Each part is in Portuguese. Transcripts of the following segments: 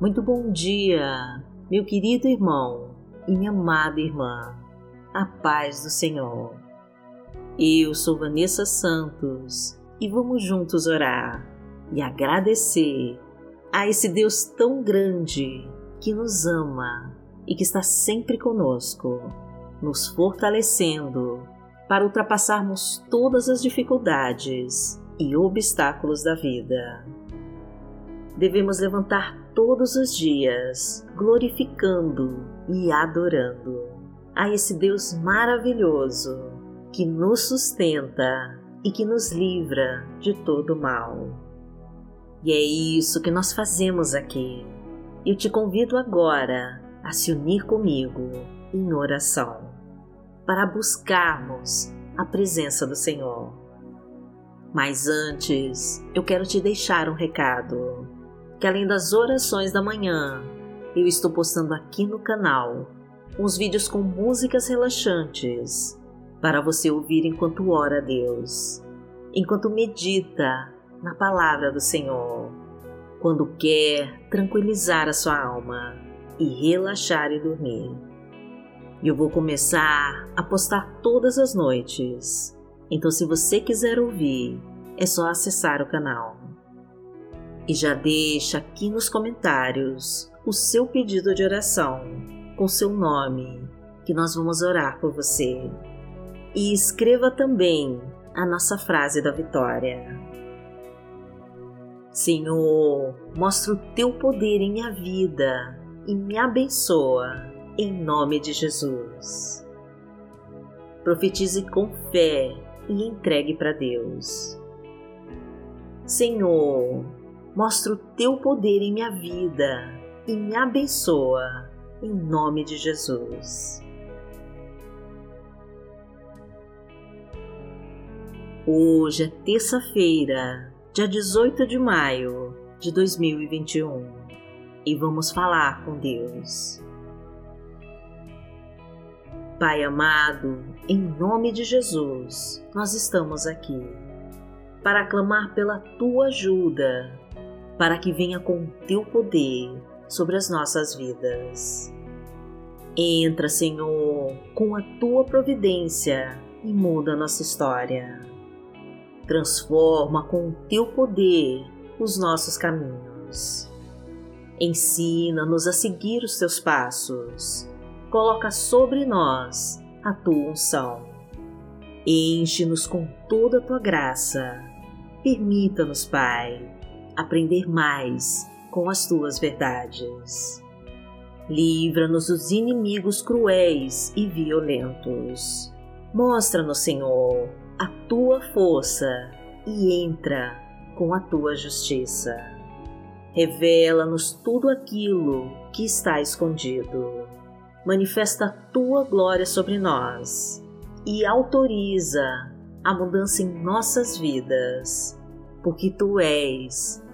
Muito bom dia, meu querido irmão e minha amada irmã. A paz do Senhor. Eu sou Vanessa Santos e vamos juntos orar e agradecer a esse Deus tão grande que nos ama e que está sempre conosco, nos fortalecendo para ultrapassarmos todas as dificuldades e obstáculos da vida. Devemos levantar todos os dias, glorificando e adorando a esse Deus maravilhoso que nos sustenta e que nos livra de todo mal. E é isso que nós fazemos aqui. Eu te convido agora a se unir comigo em oração para buscarmos a presença do Senhor. Mas antes, eu quero te deixar um recado que além das orações da manhã, eu estou postando aqui no canal uns vídeos com músicas relaxantes para você ouvir enquanto ora a Deus, enquanto medita na palavra do Senhor, quando quer tranquilizar a sua alma e relaxar e dormir. Eu vou começar a postar todas as noites. Então, se você quiser ouvir, é só acessar o canal e já deixa aqui nos comentários o seu pedido de oração com seu nome, que nós vamos orar por você. E escreva também a nossa frase da vitória. Senhor, mostra o teu poder em minha vida e me abençoa, em nome de Jesus. Profetize com fé e entregue para Deus. Senhor, mostra o teu poder em minha vida e me abençoa, em nome de Jesus. Hoje é terça-feira, dia 18 de maio de 2021 e vamos falar com Deus. Pai amado, em nome de Jesus, nós estamos aqui para clamar pela tua ajuda para que venha com o teu poder sobre as nossas vidas. Entra, Senhor, com a tua providência e muda a nossa história. Transforma com o teu poder os nossos caminhos. Ensina-nos a seguir os teus passos. Coloca sobre nós a tua unção. Enche-nos com toda a tua graça. Permita-nos, Pai, aprender mais com as tuas verdades. Livra-nos dos inimigos cruéis e violentos. Mostra-nos, Senhor, a tua força e entra com a tua justiça. Revela-nos tudo aquilo que está escondido. Manifesta a tua glória sobre nós e autoriza a mudança em nossas vidas, porque tu és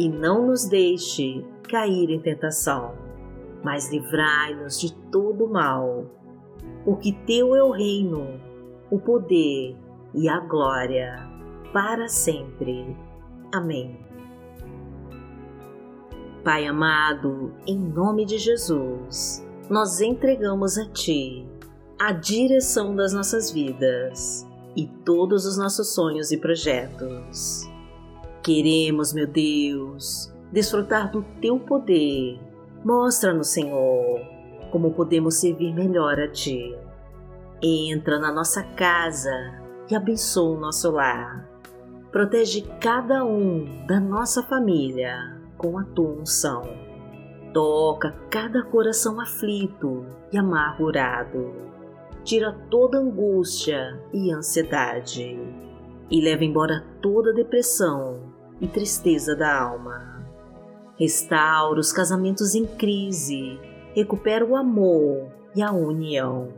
e não nos deixe cair em tentação, mas livrai-nos de todo mal, porque Teu é o reino, o poder e a glória, para sempre. Amém. Pai amado, em nome de Jesus, nós entregamos a Ti a direção das nossas vidas e todos os nossos sonhos e projetos. Queremos, meu Deus, desfrutar do teu poder. Mostra-nos, Senhor, como podemos servir melhor a ti. Entra na nossa casa e abençoa o nosso lar. Protege cada um da nossa família com a tua unção. Toca cada coração aflito e amargurado. Tira toda angústia e ansiedade e leva embora toda depressão e tristeza da alma. Restaura os casamentos em crise, recupera o amor e a união.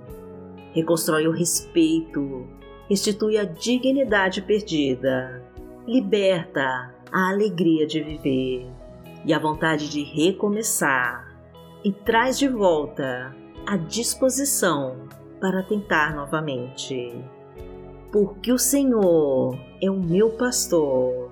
Reconstrói o respeito, restitui a dignidade perdida, liberta a alegria de viver e a vontade de recomeçar, e traz de volta a disposição para tentar novamente. Porque o Senhor é o meu pastor,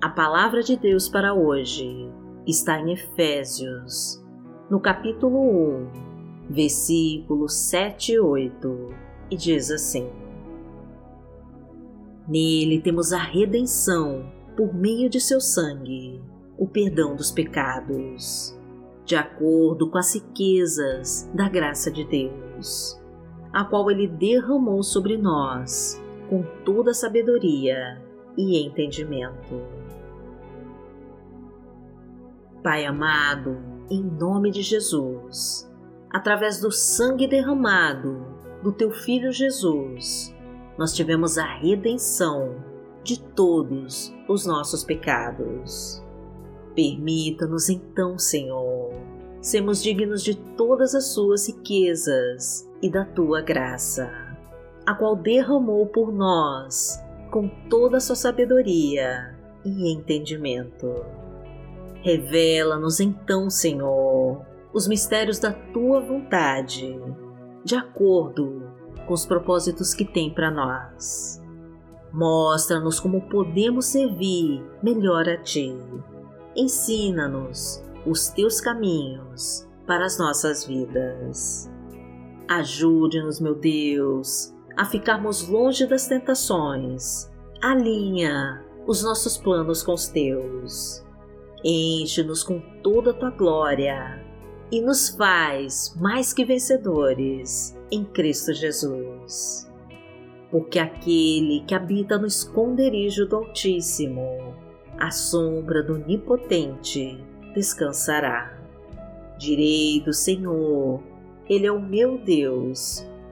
A palavra de Deus para hoje está em Efésios, no capítulo 1, versículos 7 e 8, e diz assim: Nele temos a redenção por meio de seu sangue, o perdão dos pecados de acordo com as riquezas da graça de Deus, a qual Ele derramou sobre nós com toda sabedoria e entendimento. Pai amado, em nome de Jesus, através do sangue derramado do Teu Filho Jesus, nós tivemos a redenção de todos os nossos pecados. Permita-nos então, Senhor, sermos dignos de todas as suas riquezas e da tua graça, a qual derramou por nós com toda a sua sabedoria e entendimento. Revela-nos então, Senhor, os mistérios da tua vontade, de acordo com os propósitos que tem para nós. Mostra-nos como podemos servir melhor a ti ensina-nos os teus caminhos para as nossas vidas. Ajude-nos, meu Deus, a ficarmos longe das tentações. Alinha os nossos planos com os teus. Enche-nos com toda a tua glória e nos faz mais que vencedores em Cristo Jesus. Porque aquele que habita no esconderijo do Altíssimo a sombra do Onipotente descansará. Direi do Senhor, Ele é o meu Deus,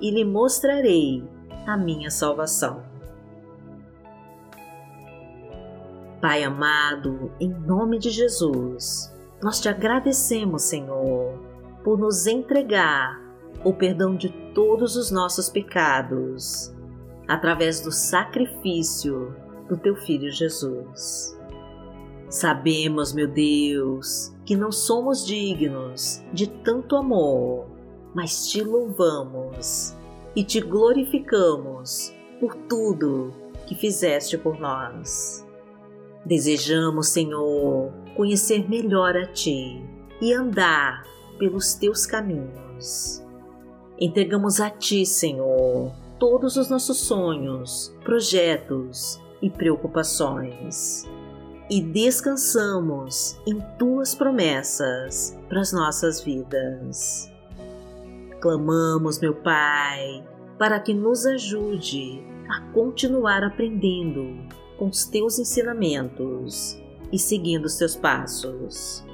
e lhe mostrarei a minha salvação. Pai amado, em nome de Jesus, nós te agradecemos, Senhor, por nos entregar o perdão de todos os nossos pecados através do sacrifício do teu filho Jesus. Sabemos, meu Deus, que não somos dignos de tanto amor, mas te louvamos e te glorificamos por tudo que fizeste por nós. Desejamos, Senhor, conhecer melhor a Ti e andar pelos Teus caminhos. Entregamos a Ti, Senhor, todos os nossos sonhos, projetos e preocupações. E descansamos em Tuas promessas para as nossas vidas. Clamamos, meu Pai, para que nos ajude a continuar aprendendo com os teus ensinamentos e seguindo os teus passos.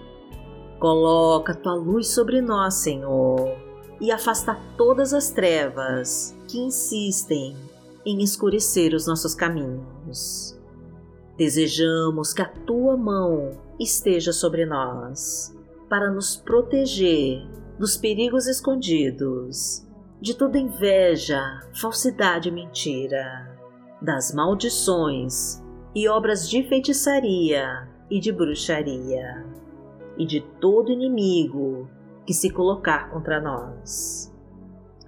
Coloca tua luz sobre nós, Senhor, e afasta todas as trevas que insistem em escurecer os nossos caminhos. Desejamos que a tua mão esteja sobre nós, para nos proteger dos perigos escondidos, de toda inveja, falsidade e mentira das maldições e obras de feitiçaria e de bruxaria, e de todo inimigo que se colocar contra nós.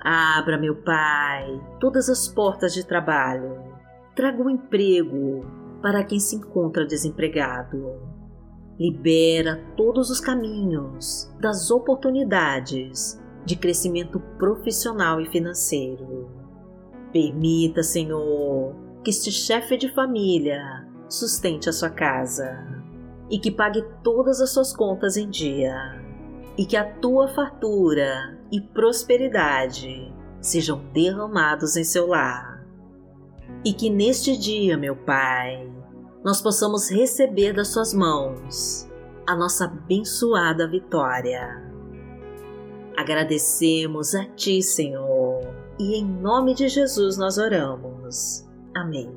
Abra, meu Pai, todas as portas de trabalho, traga um emprego para quem se encontra desempregado. Libera todos os caminhos das oportunidades de crescimento profissional e financeiro. Permita, Senhor, que este chefe de família sustente a sua casa e que pague todas as suas contas em dia e que a tua fartura e prosperidade sejam derramados em seu lar. E que neste dia, meu Pai, nós possamos receber das suas mãos a nossa abençoada vitória. Agradecemos a Ti, Senhor, e em nome de Jesus nós oramos. Amém.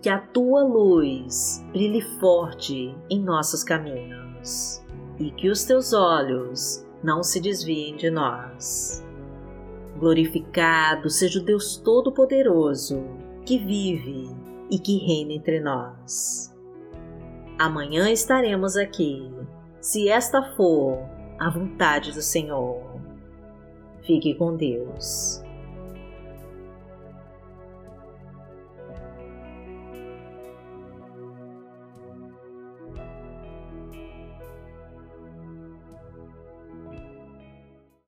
Que a tua luz brilhe forte em nossos caminhos e que os teus olhos não se desviem de nós. Glorificado seja o Deus Todo-Poderoso que vive e que reina entre nós. Amanhã estaremos aqui, se esta for a vontade do Senhor. Fique com Deus.